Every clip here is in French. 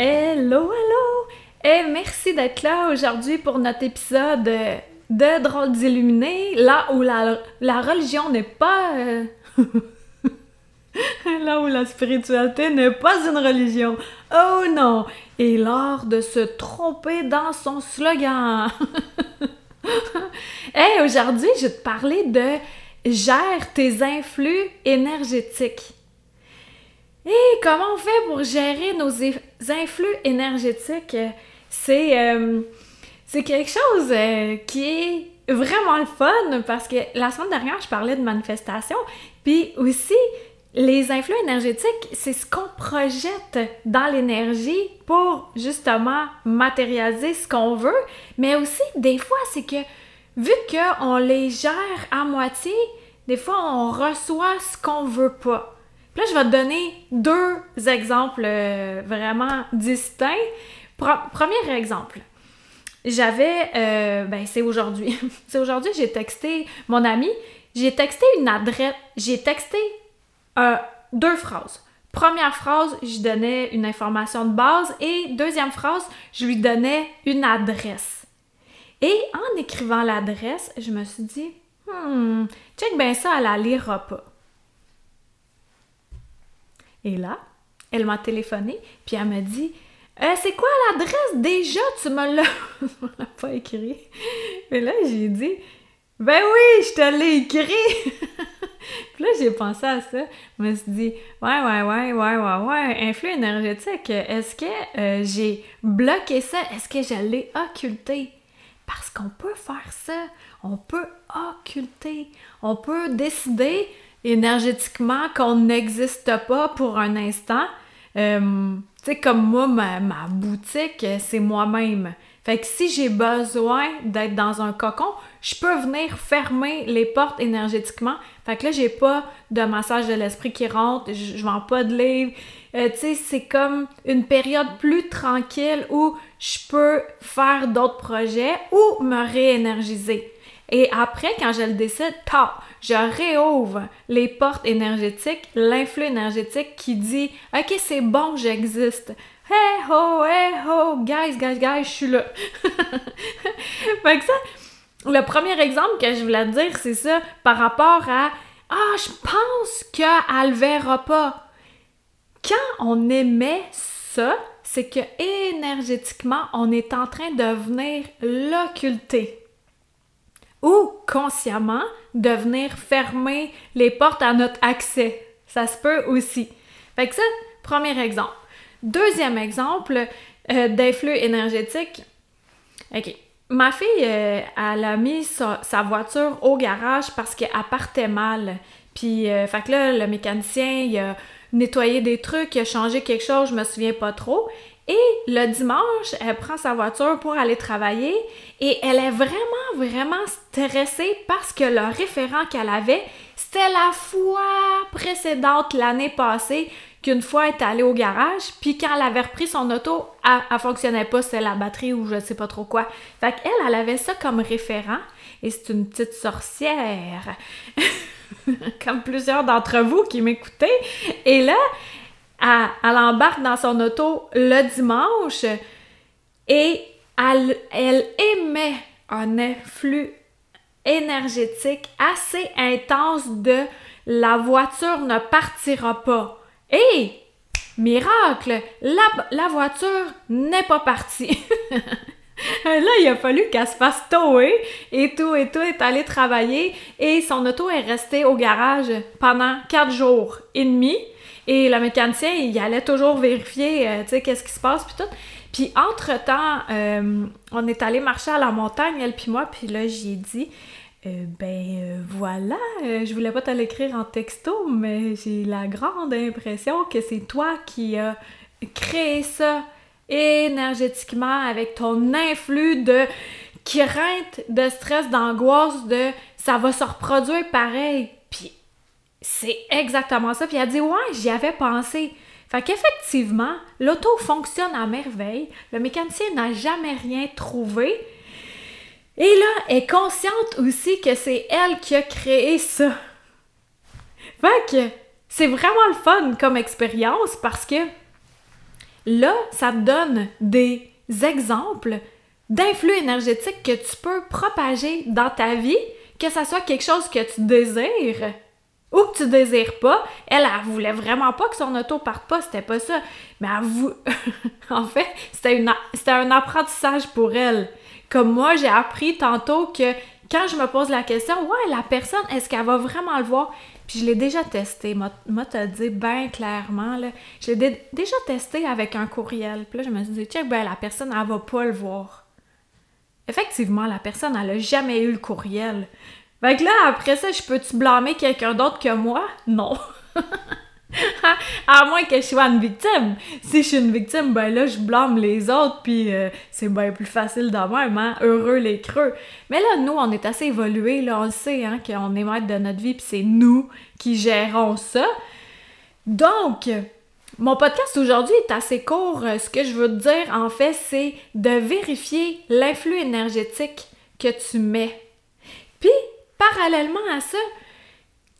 Hello, hello! Et merci d'être là aujourd'hui pour notre épisode de Drôle d'illuminé, là où la, religion n'est pas... euh, là où la spiritualité n'est pas une religion. Oh non! Et l'art de se tromper dans son slogan. hey, aujourd'hui, je vais te parler de gère tes influx énergétiques. Et comment on fait pour gérer nos influx énergétiques? C'est euh, quelque chose euh, qui est vraiment le fun parce que la semaine dernière, je parlais de manifestation, puis aussi les influx énergétiques, c'est ce qu'on projette dans l'énergie pour justement matérialiser ce qu'on veut, mais aussi des fois, c'est que vu qu'on les gère à moitié, des fois on reçoit ce qu'on veut pas. Là, je vais te donner deux exemples euh, vraiment distincts. Premier exemple. J'avais, euh, ben c'est aujourd'hui. c'est aujourd'hui, j'ai texté mon ami, j'ai texté une adresse, j'ai texté euh, deux phrases. Première phrase, je donnais une information de base et deuxième phrase, je lui donnais une adresse. Et en écrivant l'adresse, je me suis dit, hmm, check bien ça, elle la lira pas. Et là, elle m'a téléphoné, puis elle m'a dit Euh, C'est quoi l'adresse déjà? Tu me l'as pas écrit. Mais là, j'ai dit Ben oui, je te l'ai écrit Puis là, j'ai pensé à ça. Je me suis dit Ouais, ouais, ouais, ouais, ouais, ouais. Influx énergétique, est-ce que euh, j'ai bloqué ça? Est-ce que je l'ai occulté? Parce qu'on peut faire ça. On peut occulter. On peut décider énergétiquement qu'on n'existe pas pour un instant. Euh, tu sais, comme moi, ma, boutique, c'est moi-même. Fait que si j'ai besoin d'être dans un cocon, je peux venir fermer les portes énergétiquement. Fait que là, j'ai pas de massage de l'esprit qui rentre, je, vends pas de livres. Euh, tu sais, c'est comme une période plus tranquille où je peux faire d'autres projets ou me réénergiser. Et après, quand je le décide, ta, je réouvre les portes énergétiques, l'influx énergétique qui dit Ok, c'est bon, j'existe. Hey ho, hey ho, guys, guys, guys, je suis là. fait que ça, le premier exemple que je voulais te dire, c'est ça, par rapport à Ah, je pense qu'elle le verra pas. Quand on émet ça, c'est que énergétiquement, on est en train de venir l'occulter ou consciemment de venir fermer les portes à notre accès. Ça se peut aussi. Fait que ça, premier exemple. Deuxième exemple euh, d'influx énergétique. OK. Ma fille, euh, elle a mis sa, voiture au garage parce qu'elle partait mal. Puis, euh, fait que là, le mécanicien, il a nettoyé des trucs, il a changé quelque chose, je me souviens pas trop. Et le dimanche, elle prend sa voiture pour aller travailler et elle est vraiment, vraiment stressée parce que le référent qu'elle avait, c'était la fois précédente, l'année passée, qu'une fois elle est allée au garage, puis quand elle avait repris son auto, elle, elle fonctionnait pas, c'était la batterie ou je sais pas trop quoi. Fait qu'elle, elle avait ça comme référent et c'est une petite sorcière. comme plusieurs d'entre vous qui m'écoutez. Et là, elle, embarque dans son auto le dimanche et elle, émet un influx énergétique assez intense de la voiture ne partira pas. Et miracle, la, voiture n'est pas partie. Là, il a fallu qu'elle se fasse tower et tout et tout est allée travailler et son auto est restée au garage pendant quatre jours et demi. Et le mécanicien, il allait toujours vérifier, euh, tu sais, qu'est-ce qui se passe, puis tout. Puis entre-temps, euh, on est allé marcher à la montagne, elle puis moi, puis là, j'ai dit, euh, ben voilà, je voulais pas te l'écrire en texto, mais j'ai la grande impression que c'est toi qui as créé ça énergétiquement avec ton influx de crainte, de stress, d'angoisse, de ça va se reproduire pareil. C'est exactement ça. Puis elle dit Ouais, j'y avais pensé. Fait qu'effectivement, l'auto fonctionne à merveille. Le mécanicien n'a jamais rien trouvé. Et là, elle est consciente aussi que c'est elle qui a créé ça. Fait que c'est vraiment le fun comme expérience parce que là, ça te donne des exemples d'influx énergétiques que tu peux propager dans ta vie, que ça soit quelque chose que tu désires ou que tu désires pas. Elle, elle voulait vraiment pas que son auto parte pas, c'était pas ça. Mais elle en fait, c'était, c'était un apprentissage pour elle. Comme moi, j'ai appris tantôt que quand je me pose la question, ouais, la personne, est-ce qu'elle va vraiment le voir? Puis je l'ai déjà testé, moi, te dit bien clairement, là, je l'ai déjà testé avec un courriel. Puis là, je me suis dit, check, ben la personne, elle va pas le voir. Effectivement, la personne, elle a jamais eu le courriel. Fait que là, après ça, je peux-tu blâmer quelqu'un d'autre que moi? Non. à moins que je sois une victime. Si je suis une victime, ben là, je blâme les autres, puis euh, c'est bien plus facile de même, hein? Heureux les creux. Mais là, nous, on est assez évolués, là, on le sait, hein, qu'on est maître de notre vie, puis c'est nous qui gérons ça. Donc, mon podcast aujourd'hui est assez court. Ce que je veux te dire, en fait, c'est de vérifier l'influx énergétique que tu mets. Parallèlement à ça,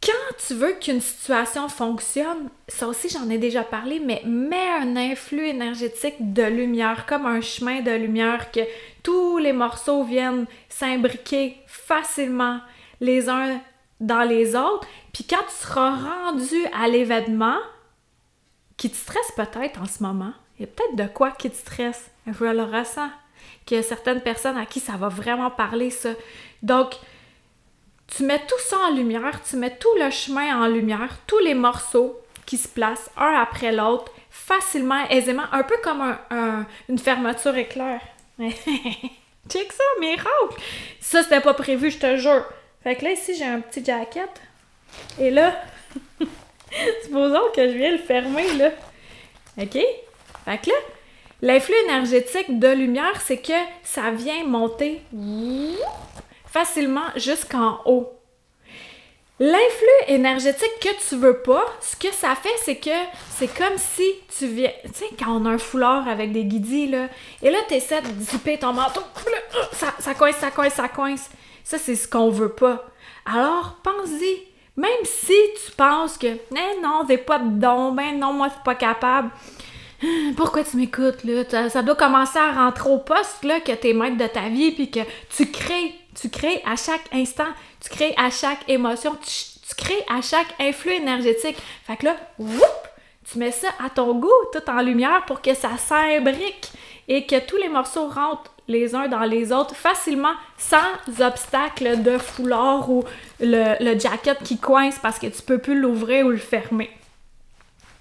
quand tu veux qu'une situation fonctionne, ça aussi j'en ai déjà parlé, mais mets un influx énergétique de lumière, comme un chemin de lumière, que tous les morceaux viennent s'imbriquer facilement les uns dans les autres. Puis quand tu seras rendu à l'événement, qui te stresse peut-être en ce moment, il y a peut-être de quoi qui te stresse, je le ressens, qu'il y a certaines personnes à qui ça va vraiment parler ça. Donc, tu mets tout ça en lumière, tu mets tout le chemin en lumière, tous les morceaux qui se placent un après l'autre, facilement, aisément, un peu comme une fermeture éclair. Check ça, miracle! Ça, c'était pas prévu, je te jure. Fait que là, ici, j'ai un petit jacket. Et là, supposons que je viens le fermer, là. OK? Fait que là, l'influx énergétique de lumière, c'est que ça vient monter facilement jusqu'en haut. L'influx énergétique que tu veux pas, ce que ça fait, c'est que c'est comme si tu viens. Tu sais, quand on a un foulard avec des guidis, là, et là, tu essaies de dissiper ton manteau, ça, ça coince, ça coince, ça coince. Ça, c'est ce qu'on veut pas. Alors, pense-y. Même si tu penses que, eh non, j'ai pas de don, ben non, moi, c'est pas capable. Pourquoi tu m'écoutes, là? Ça doit commencer à rentrer au poste, là, que t'es maître de ta vie, puis que tu crées tu crées à chaque instant, tu crées à chaque émotion, tu, crées à chaque influx énergétique. Fait que là, whoop, tu mets ça à ton goût, tout en lumière pour que ça s'imbrique et que tous les morceaux rentrent les uns dans les autres facilement, sans obstacle de foulard ou le, le jacket qui coince parce que tu peux plus l'ouvrir ou le fermer.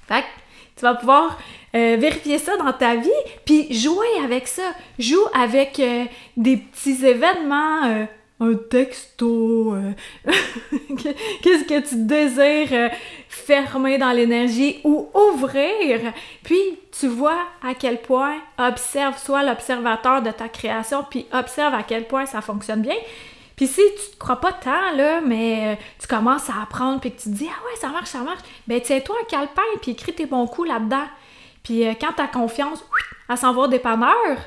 Fait que tu vas pouvoir euh, vérifier ça dans ta vie, puis jouer avec ça. Joue avec euh, des petits événements, euh, un texto, qu'est-ce que tu désires fermer dans l'énergie ou ouvrir? Puis tu vois à quel point, observe, sois l'observateur de ta création, puis observe à quel point ça fonctionne bien. Puis si tu te crois pas tant, là, mais tu commences à apprendre, puis que tu te dis « Ah ouais, ça marche, ça marche », ben tiens-toi un calepin, puis écris tes bons coups là-dedans. Puis euh, quand t'as confiance à s'en voir dépanneur,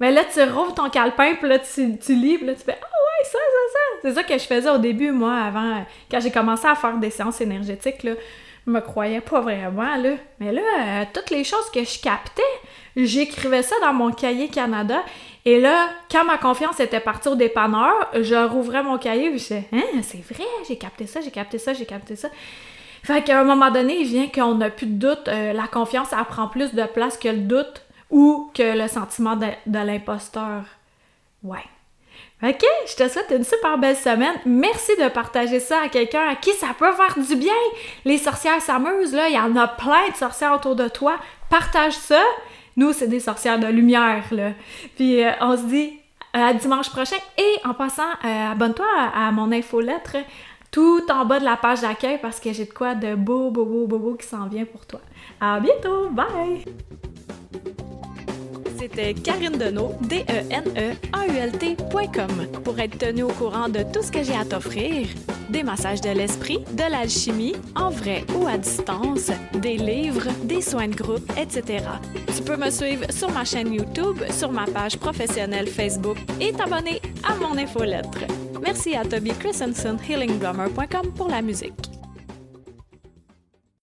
ben là, tu rouvres ton calepin, puis là, tu, tu lis, puis là, tu fais « Ah ouais, ça, ça, ça! » C'est ça que je faisais au début, moi, avant, quand j'ai commencé à faire des séances énergétiques, là. Je me croyais pas vraiment, là. Mais là, euh, toutes les choses que je captais, j'écrivais ça dans mon cahier Canada. Et là, quand ma confiance était partie au dépanneur, je rouvrais mon cahier, puis je disais « Hein, c'est vrai, j'ai capté ça, j'ai capté ça, j'ai capté ça. » Fait qu'à un moment donné, il vient qu'on n'a plus de doute, euh, la confiance, elle prend plus de place que le doute ou que le sentiment de, l'imposteur. Ouais. Ok, je te souhaite une super belle semaine. Merci de partager ça à quelqu'un à qui ça peut faire du bien. Les sorcières s'amusent, là, il y en a plein de sorcières autour de toi. Partage ça. Nous, c'est des sorcières de lumière, là. Puis euh, on se dit à dimanche prochain. Et en passant, euh, abonne-toi à, à, mon infolettre tout en bas de la page d'accueil parce que j'ai de quoi de beau, beau, beau, beau, beau qui s'en vient pour toi. À bientôt! Bye! C'était Karine Deneau, D-E-N-E-A-U-L-T.com, pour être tenu au courant de tout ce que j'ai à t'offrir. Des massages de l'esprit, de l'alchimie, en vrai ou à distance, des livres, des soins de groupe, etc. Tu peux me suivre sur ma chaîne YouTube, sur ma page professionnelle Facebook et t'abonner à mon infolettre. Merci à Toby Christensen, healingdrummer.com pour la musique.